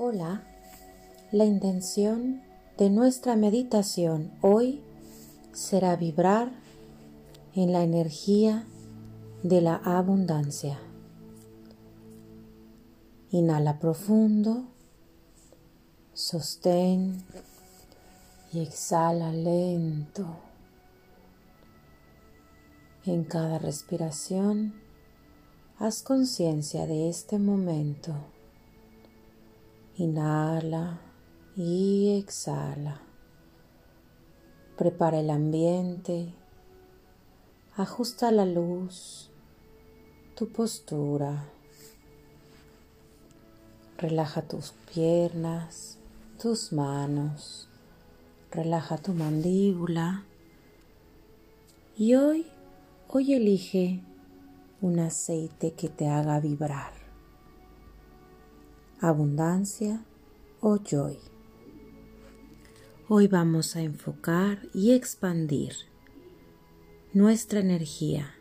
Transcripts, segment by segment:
Hola, la intención de nuestra meditación hoy será vibrar en la energía de la abundancia. Inhala profundo, sostén y exhala lento. En cada respiración, haz conciencia de este momento. Inhala y exhala. Prepara el ambiente. Ajusta la luz, tu postura. Relaja tus piernas, tus manos. Relaja tu mandíbula. Y hoy, hoy elige un aceite que te haga vibrar abundancia o joy. Hoy vamos a enfocar y expandir nuestra energía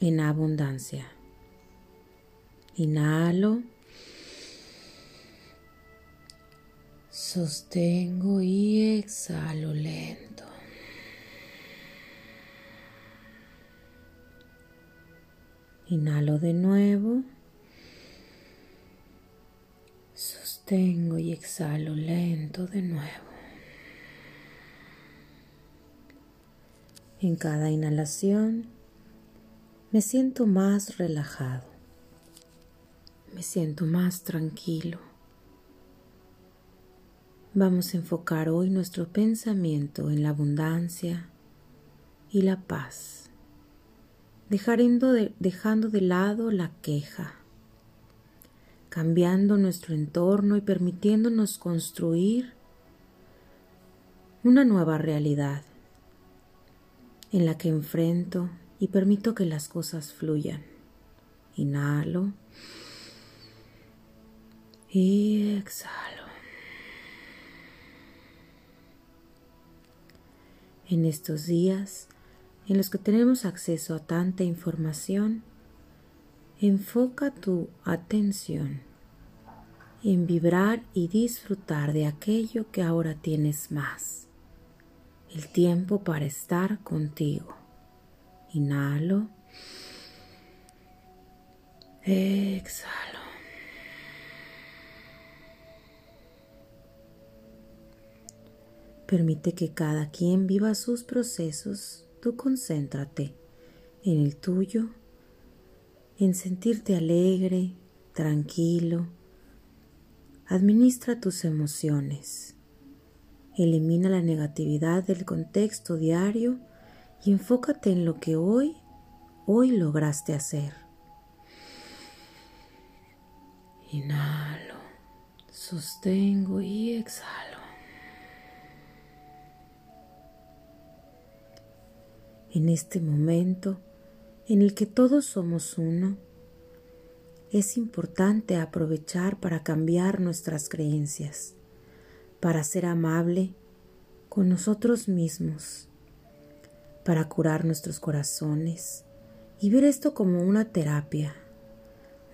en abundancia. Inhalo. Sostengo y exhalo lento. Inhalo de nuevo. Sostengo y exhalo lento de nuevo. En cada inhalación me siento más relajado, me siento más tranquilo. Vamos a enfocar hoy nuestro pensamiento en la abundancia y la paz, dejando de, dejando de lado la queja cambiando nuestro entorno y permitiéndonos construir una nueva realidad en la que enfrento y permito que las cosas fluyan. Inhalo y exhalo. En estos días en los que tenemos acceso a tanta información, Enfoca tu atención en vibrar y disfrutar de aquello que ahora tienes más. El tiempo para estar contigo. Inhalo. Exhalo. Permite que cada quien viva sus procesos. Tú concéntrate en el tuyo en sentirte alegre, tranquilo. Administra tus emociones. Elimina la negatividad del contexto diario y enfócate en lo que hoy, hoy lograste hacer. Inhalo, sostengo y exhalo. En este momento, en el que todos somos uno, es importante aprovechar para cambiar nuestras creencias, para ser amable con nosotros mismos, para curar nuestros corazones y ver esto como una terapia,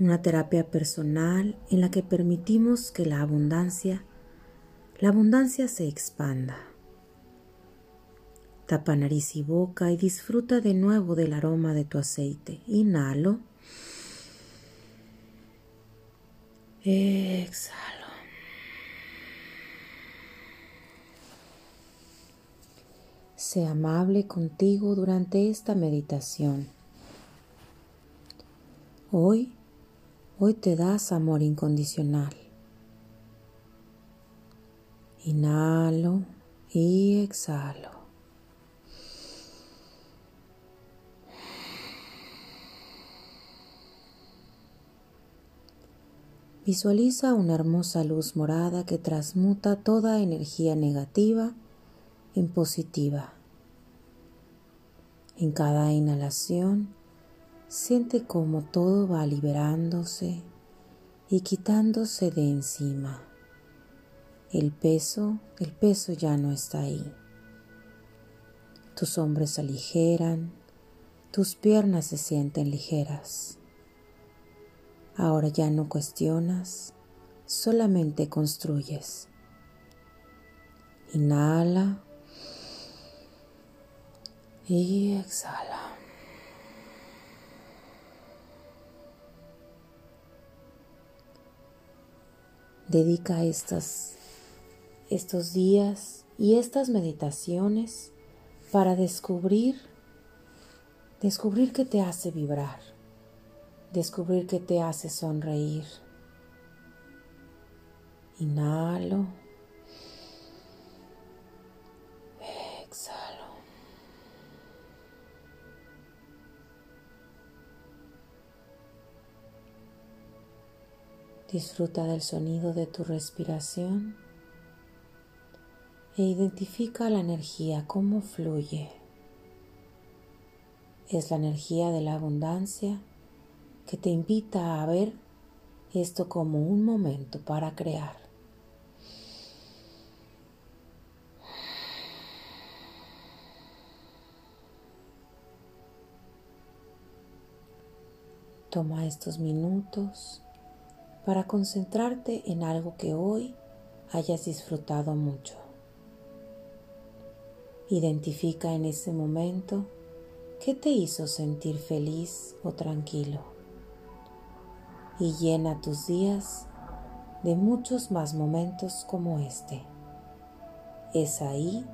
una terapia personal en la que permitimos que la abundancia, la abundancia se expanda. Tapa nariz y boca y disfruta de nuevo del aroma de tu aceite. Inhalo. Exhalo. Sé amable contigo durante esta meditación. Hoy, hoy te das amor incondicional. Inhalo y exhalo. Visualiza una hermosa luz morada que transmuta toda energía negativa en positiva. En cada inhalación, siente cómo todo va liberándose y quitándose de encima. El peso, el peso ya no está ahí. Tus hombros se aligeran, tus piernas se sienten ligeras. Ahora ya no cuestionas, solamente construyes. Inhala y exhala. Dedica estos días y estas meditaciones para descubrir, descubrir que te hace vibrar, descubrir que te hace sonreír. Inhalo. Exhalo. Disfruta del sonido de tu respiración e identifica la energía, cómo fluye. Es la energía de la abundancia que te invita a ver esto como un momento para crear. Toma estos minutos para concentrarte en algo que hoy hayas disfrutado mucho. Identifica en ese momento qué te hizo sentir feliz o tranquilo y llena tus días de muchos más momentos como este. Es ahí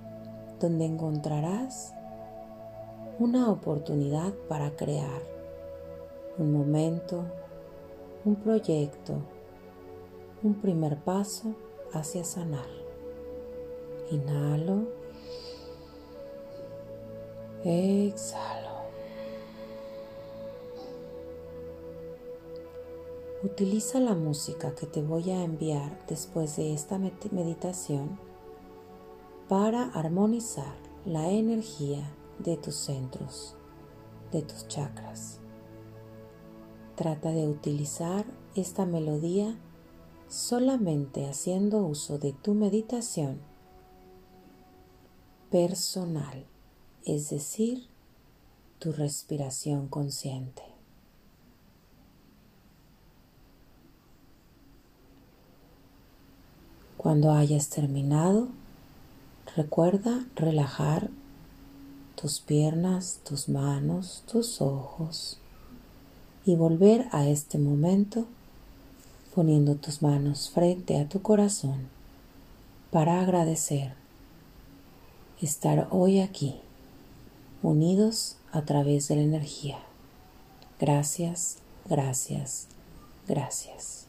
donde encontrarás una oportunidad para crear un momento, un proyecto, un primer paso hacia sanar. Inhalo. Exhalo. Utiliza la música que te voy a enviar después de esta meditación para armonizar la energía de tus centros, de tus chakras. Trata de utilizar esta melodía solamente haciendo uso de tu meditación personal es decir, tu respiración consciente. Cuando hayas terminado, recuerda relajar tus piernas, tus manos, tus ojos y volver a este momento poniendo tus manos frente a tu corazón para agradecer estar hoy aquí unidos a través de la energía. Gracias, gracias, gracias.